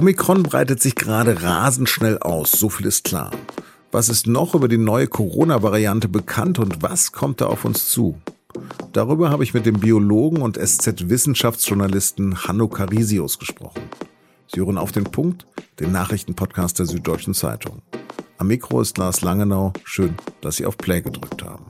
Omikron breitet sich gerade rasend schnell aus, so viel ist klar. Was ist noch über die neue Corona-Variante bekannt und was kommt da auf uns zu? Darüber habe ich mit dem Biologen und SZ-Wissenschaftsjournalisten Hanno Carisius gesprochen. Sie hören auf den Punkt, den Nachrichtenpodcast der Süddeutschen Zeitung. Am Mikro ist Lars Langenau. Schön, dass Sie auf Play gedrückt haben.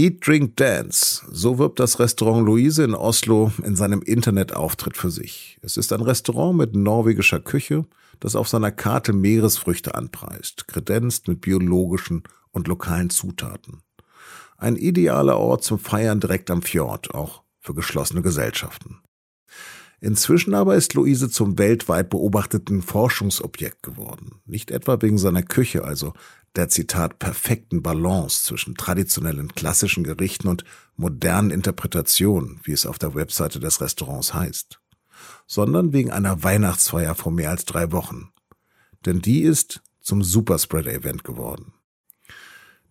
Eat, Drink, Dance. So wirbt das Restaurant Luise in Oslo in seinem Internetauftritt für sich. Es ist ein Restaurant mit norwegischer Küche, das auf seiner Karte Meeresfrüchte anpreist, kredenzt mit biologischen und lokalen Zutaten. Ein idealer Ort zum Feiern direkt am Fjord, auch für geschlossene Gesellschaften. Inzwischen aber ist Luise zum weltweit beobachteten Forschungsobjekt geworden. Nicht etwa wegen seiner Küche, also der Zitat perfekten Balance zwischen traditionellen klassischen Gerichten und modernen Interpretationen, wie es auf der Webseite des Restaurants heißt, sondern wegen einer Weihnachtsfeier vor mehr als drei Wochen. Denn die ist zum Superspreader-Event geworden.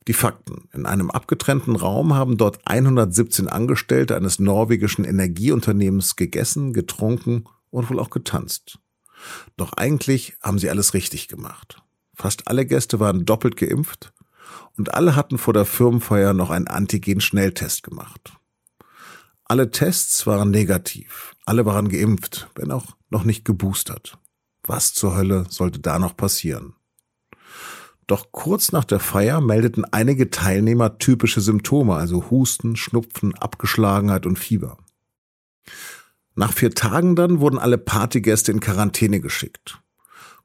Die Fakten. In einem abgetrennten Raum haben dort 117 Angestellte eines norwegischen Energieunternehmens gegessen, getrunken und wohl auch getanzt. Doch eigentlich haben sie alles richtig gemacht. Fast alle Gäste waren doppelt geimpft und alle hatten vor der Firmenfeier noch einen Antigen-Schnelltest gemacht. Alle Tests waren negativ, alle waren geimpft, wenn auch noch nicht geboostert. Was zur Hölle sollte da noch passieren? Doch kurz nach der Feier meldeten einige Teilnehmer typische Symptome, also Husten, Schnupfen, Abgeschlagenheit und Fieber. Nach vier Tagen dann wurden alle Partygäste in Quarantäne geschickt.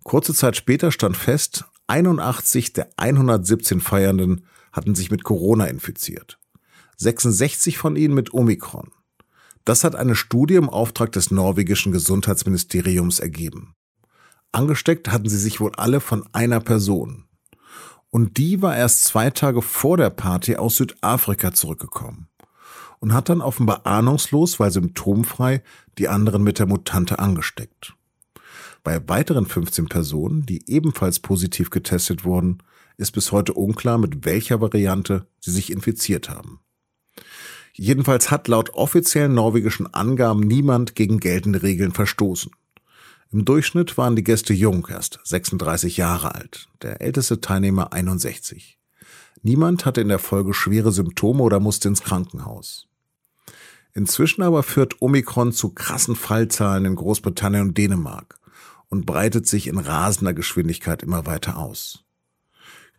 Kurze Zeit später stand fest, 81 der 117 Feiernden hatten sich mit Corona infiziert. 66 von ihnen mit Omikron. Das hat eine Studie im Auftrag des norwegischen Gesundheitsministeriums ergeben. Angesteckt hatten sie sich wohl alle von einer Person. Und die war erst zwei Tage vor der Party aus Südafrika zurückgekommen und hat dann offenbar ahnungslos, weil symptomfrei, die anderen mit der Mutante angesteckt. Bei weiteren 15 Personen, die ebenfalls positiv getestet wurden, ist bis heute unklar, mit welcher Variante sie sich infiziert haben. Jedenfalls hat laut offiziellen norwegischen Angaben niemand gegen geltende Regeln verstoßen. Im Durchschnitt waren die Gäste jung, erst 36 Jahre alt, der älteste Teilnehmer 61. Niemand hatte in der Folge schwere Symptome oder musste ins Krankenhaus. Inzwischen aber führt Omikron zu krassen Fallzahlen in Großbritannien und Dänemark und breitet sich in rasender Geschwindigkeit immer weiter aus.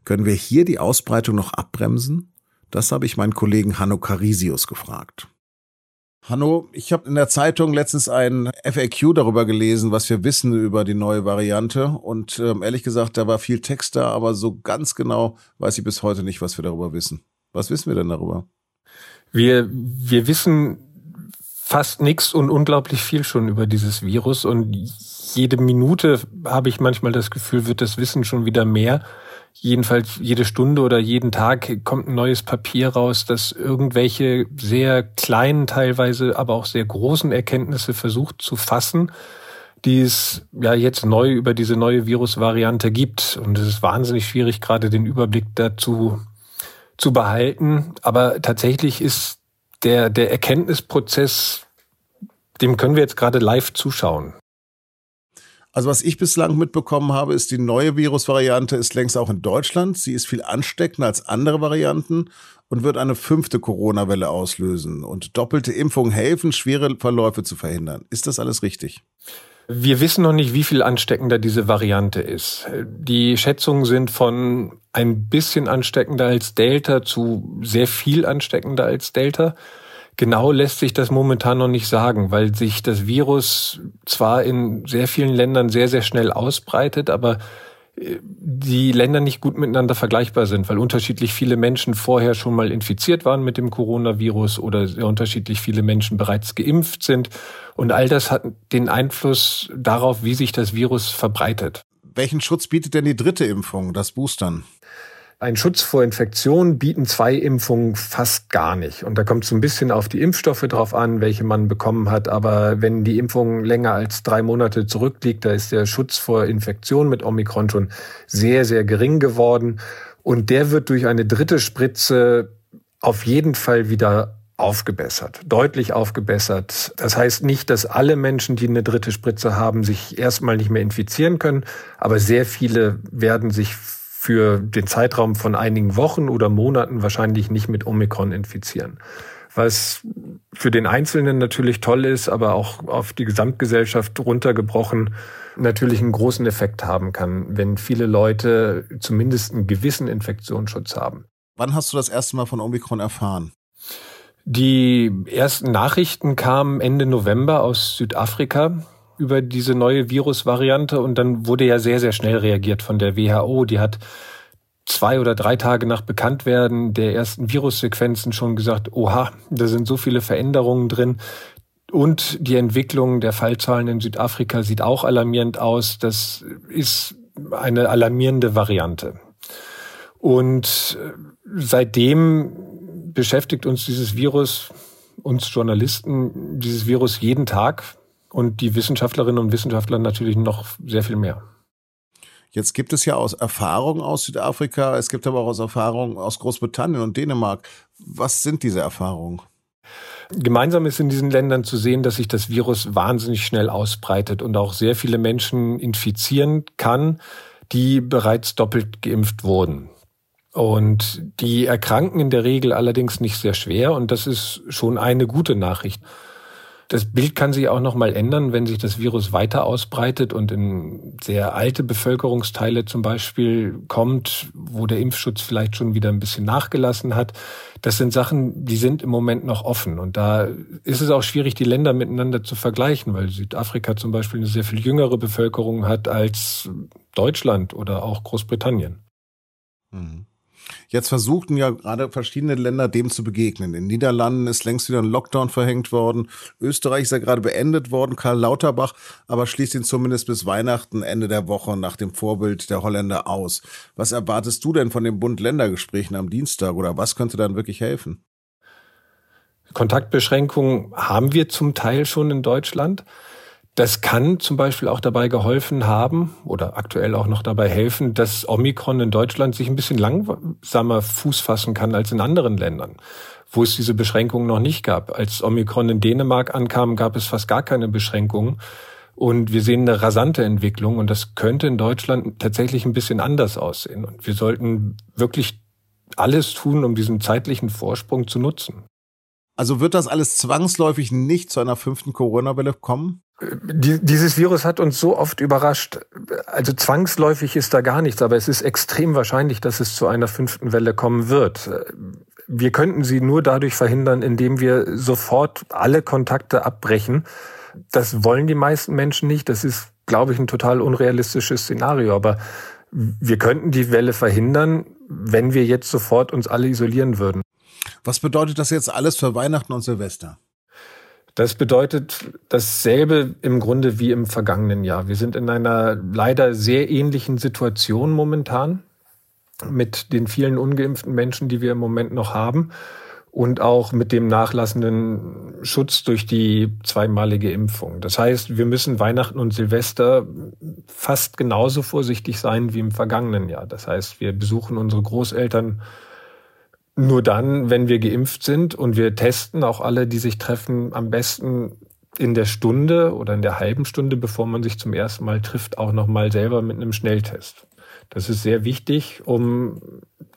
Können wir hier die Ausbreitung noch abbremsen? Das habe ich meinen Kollegen Hanno Carisius gefragt. Hanno, ich habe in der Zeitung letztens ein FAQ darüber gelesen, was wir wissen über die neue Variante. Und ähm, ehrlich gesagt, da war viel Text da, aber so ganz genau weiß ich bis heute nicht, was wir darüber wissen. Was wissen wir denn darüber? Wir, wir wissen fast nichts und unglaublich viel schon über dieses Virus und jede Minute habe ich manchmal das Gefühl, wird das Wissen schon wieder mehr. Jedenfalls jede Stunde oder jeden Tag kommt ein neues Papier raus, das irgendwelche sehr kleinen, teilweise aber auch sehr großen Erkenntnisse versucht zu fassen, die es ja jetzt neu über diese neue Virusvariante gibt. Und es ist wahnsinnig schwierig, gerade den Überblick dazu zu behalten. Aber tatsächlich ist der, der Erkenntnisprozess, dem können wir jetzt gerade live zuschauen. Also was ich bislang mitbekommen habe, ist die neue Virusvariante ist längst auch in Deutschland. Sie ist viel ansteckender als andere Varianten und wird eine fünfte Corona-Welle auslösen. Und doppelte Impfungen helfen, schwere Verläufe zu verhindern. Ist das alles richtig? Wir wissen noch nicht, wie viel ansteckender diese Variante ist. Die Schätzungen sind von ein bisschen ansteckender als Delta zu sehr viel ansteckender als Delta. Genau lässt sich das momentan noch nicht sagen, weil sich das Virus zwar in sehr vielen Ländern sehr, sehr schnell ausbreitet, aber äh, die Länder nicht gut miteinander vergleichbar sind, weil unterschiedlich viele Menschen vorher schon mal infiziert waren mit dem Coronavirus oder sehr unterschiedlich viele Menschen bereits geimpft sind. Und all das hat den Einfluss darauf, wie sich das Virus verbreitet. Welchen Schutz bietet denn die dritte Impfung, das Boostern? Ein Schutz vor Infektionen bieten zwei Impfungen fast gar nicht. Und da kommt es ein bisschen auf die Impfstoffe drauf an, welche man bekommen hat. Aber wenn die Impfung länger als drei Monate zurückliegt, da ist der Schutz vor Infektionen mit Omikron schon sehr, sehr gering geworden. Und der wird durch eine dritte Spritze auf jeden Fall wieder aufgebessert, deutlich aufgebessert. Das heißt nicht, dass alle Menschen, die eine dritte Spritze haben, sich erstmal nicht mehr infizieren können, aber sehr viele werden sich für den Zeitraum von einigen Wochen oder Monaten wahrscheinlich nicht mit Omikron infizieren. Was für den Einzelnen natürlich toll ist, aber auch auf die Gesamtgesellschaft runtergebrochen natürlich einen großen Effekt haben kann, wenn viele Leute zumindest einen gewissen Infektionsschutz haben. Wann hast du das erste Mal von Omikron erfahren? Die ersten Nachrichten kamen Ende November aus Südafrika über diese neue Virusvariante und dann wurde ja sehr, sehr schnell reagiert von der WHO. Die hat zwei oder drei Tage nach Bekanntwerden der ersten Virussequenzen schon gesagt, oha, da sind so viele Veränderungen drin. Und die Entwicklung der Fallzahlen in Südafrika sieht auch alarmierend aus. Das ist eine alarmierende Variante. Und äh, seitdem beschäftigt uns dieses Virus, uns Journalisten, dieses Virus jeden Tag und die Wissenschaftlerinnen und Wissenschaftler natürlich noch sehr viel mehr. Jetzt gibt es ja aus Erfahrung aus Südafrika, es gibt aber auch aus Erfahrung aus Großbritannien und Dänemark. Was sind diese Erfahrungen? Gemeinsam ist in diesen Ländern zu sehen, dass sich das Virus wahnsinnig schnell ausbreitet und auch sehr viele Menschen infizieren kann, die bereits doppelt geimpft wurden. Und die erkranken in der Regel allerdings nicht sehr schwer und das ist schon eine gute Nachricht. Das Bild kann sich auch noch mal ändern, wenn sich das Virus weiter ausbreitet und in sehr alte Bevölkerungsteile zum Beispiel kommt, wo der Impfschutz vielleicht schon wieder ein bisschen nachgelassen hat. Das sind Sachen, die sind im Moment noch offen. Und da ist es auch schwierig, die Länder miteinander zu vergleichen, weil Südafrika zum Beispiel eine sehr viel jüngere Bevölkerung hat als Deutschland oder auch Großbritannien. Mhm. Jetzt versuchten ja gerade verschiedene Länder dem zu begegnen. In Niederlanden ist längst wieder ein Lockdown verhängt worden. Österreich ist ja gerade beendet worden. Karl Lauterbach aber schließt ihn zumindest bis Weihnachten, Ende der Woche nach dem Vorbild der Holländer aus. Was erwartest du denn von den Bund-Länder-Gesprächen am Dienstag oder was könnte dann wirklich helfen? Kontaktbeschränkungen haben wir zum Teil schon in Deutschland. Das kann zum Beispiel auch dabei geholfen haben oder aktuell auch noch dabei helfen, dass Omikron in Deutschland sich ein bisschen langsamer Fuß fassen kann als in anderen Ländern, wo es diese Beschränkungen noch nicht gab. Als Omikron in Dänemark ankam, gab es fast gar keine Beschränkungen. Und wir sehen eine rasante Entwicklung und das könnte in Deutschland tatsächlich ein bisschen anders aussehen. Und wir sollten wirklich alles tun, um diesen zeitlichen Vorsprung zu nutzen. Also wird das alles zwangsläufig nicht zu einer fünften Corona-Welle kommen? Dieses Virus hat uns so oft überrascht. Also zwangsläufig ist da gar nichts, aber es ist extrem wahrscheinlich, dass es zu einer fünften Welle kommen wird. Wir könnten sie nur dadurch verhindern, indem wir sofort alle Kontakte abbrechen. Das wollen die meisten Menschen nicht. Das ist, glaube ich, ein total unrealistisches Szenario. Aber wir könnten die Welle verhindern, wenn wir jetzt sofort uns alle isolieren würden. Was bedeutet das jetzt alles für Weihnachten und Silvester? Das bedeutet dasselbe im Grunde wie im vergangenen Jahr. Wir sind in einer leider sehr ähnlichen Situation momentan mit den vielen ungeimpften Menschen, die wir im Moment noch haben und auch mit dem nachlassenden Schutz durch die zweimalige Impfung. Das heißt, wir müssen Weihnachten und Silvester fast genauso vorsichtig sein wie im vergangenen Jahr. Das heißt, wir besuchen unsere Großeltern nur dann, wenn wir geimpft sind und wir testen auch alle, die sich treffen, am besten in der Stunde oder in der halben Stunde, bevor man sich zum ersten Mal trifft, auch nochmal selber mit einem Schnelltest. Das ist sehr wichtig, um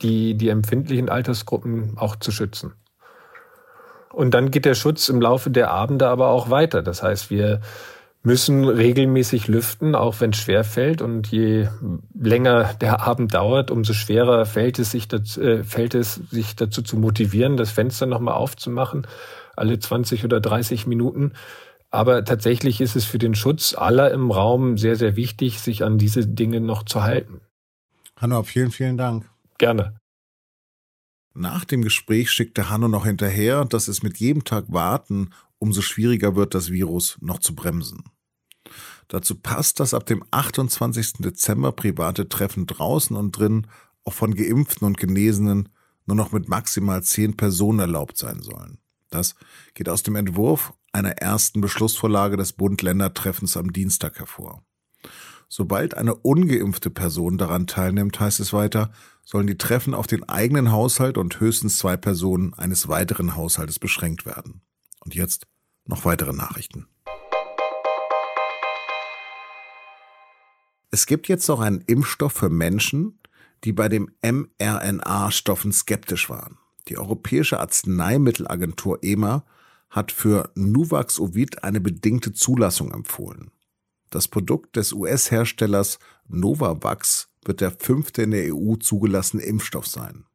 die, die empfindlichen Altersgruppen auch zu schützen. Und dann geht der Schutz im Laufe der Abende aber auch weiter. Das heißt, wir müssen regelmäßig lüften, auch wenn es schwer fällt. Und je länger der Abend dauert, umso schwerer fällt es sich dazu, äh, fällt es sich dazu zu motivieren, das Fenster nochmal aufzumachen, alle 20 oder 30 Minuten. Aber tatsächlich ist es für den Schutz aller im Raum sehr, sehr wichtig, sich an diese Dinge noch zu halten. Hanno, vielen, vielen Dank. Gerne. Nach dem Gespräch schickte Hanno noch hinterher, dass es mit jedem Tag warten umso schwieriger wird, das Virus noch zu bremsen. Dazu passt, dass ab dem 28. Dezember private Treffen draußen und drin auch von Geimpften und Genesenen nur noch mit maximal zehn Personen erlaubt sein sollen. Das geht aus dem Entwurf einer ersten Beschlussvorlage des Bund-Länder-Treffens am Dienstag hervor. Sobald eine ungeimpfte Person daran teilnimmt, heißt es weiter, sollen die Treffen auf den eigenen Haushalt und höchstens zwei Personen eines weiteren Haushaltes beschränkt werden. Und jetzt noch weitere Nachrichten. Es gibt jetzt auch einen Impfstoff für Menschen, die bei dem mRNA-Stoffen skeptisch waren. Die Europäische Arzneimittelagentur EMA hat für Nuvaxovid eine bedingte Zulassung empfohlen. Das Produkt des US-Herstellers Novavax wird der fünfte in der EU zugelassene Impfstoff sein.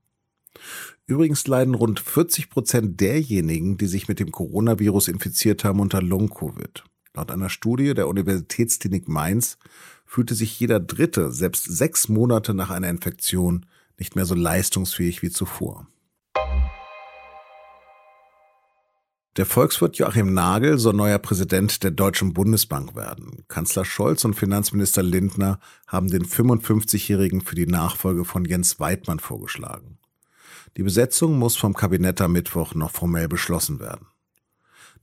Übrigens leiden rund 40 Prozent derjenigen, die sich mit dem Coronavirus infiziert haben, unter Long-Covid. Laut einer Studie der Universitätsklinik Mainz fühlte sich jeder Dritte selbst sechs Monate nach einer Infektion nicht mehr so leistungsfähig wie zuvor. Der Volkswirt Joachim Nagel soll neuer Präsident der Deutschen Bundesbank werden. Kanzler Scholz und Finanzminister Lindner haben den 55-Jährigen für die Nachfolge von Jens Weidmann vorgeschlagen. Die Besetzung muss vom Kabinett am Mittwoch noch formell beschlossen werden.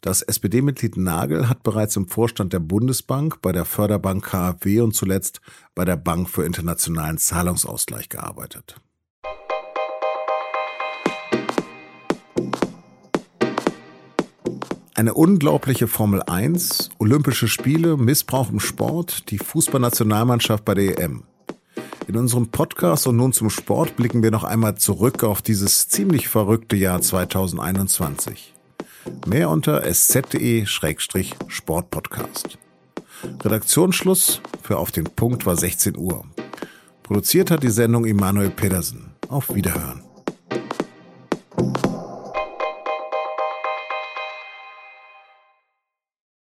Das SPD-Mitglied Nagel hat bereits im Vorstand der Bundesbank, bei der Förderbank KfW und zuletzt bei der Bank für internationalen Zahlungsausgleich gearbeitet. Eine unglaubliche Formel 1, Olympische Spiele, Missbrauch im Sport, die Fußballnationalmannschaft bei der EM. In unserem Podcast und nun zum Sport blicken wir noch einmal zurück auf dieses ziemlich verrückte Jahr 2021. Mehr unter sz.de-sportpodcast. Redaktionsschluss für Auf den Punkt war 16 Uhr. Produziert hat die Sendung Emanuel Pedersen. Auf Wiederhören.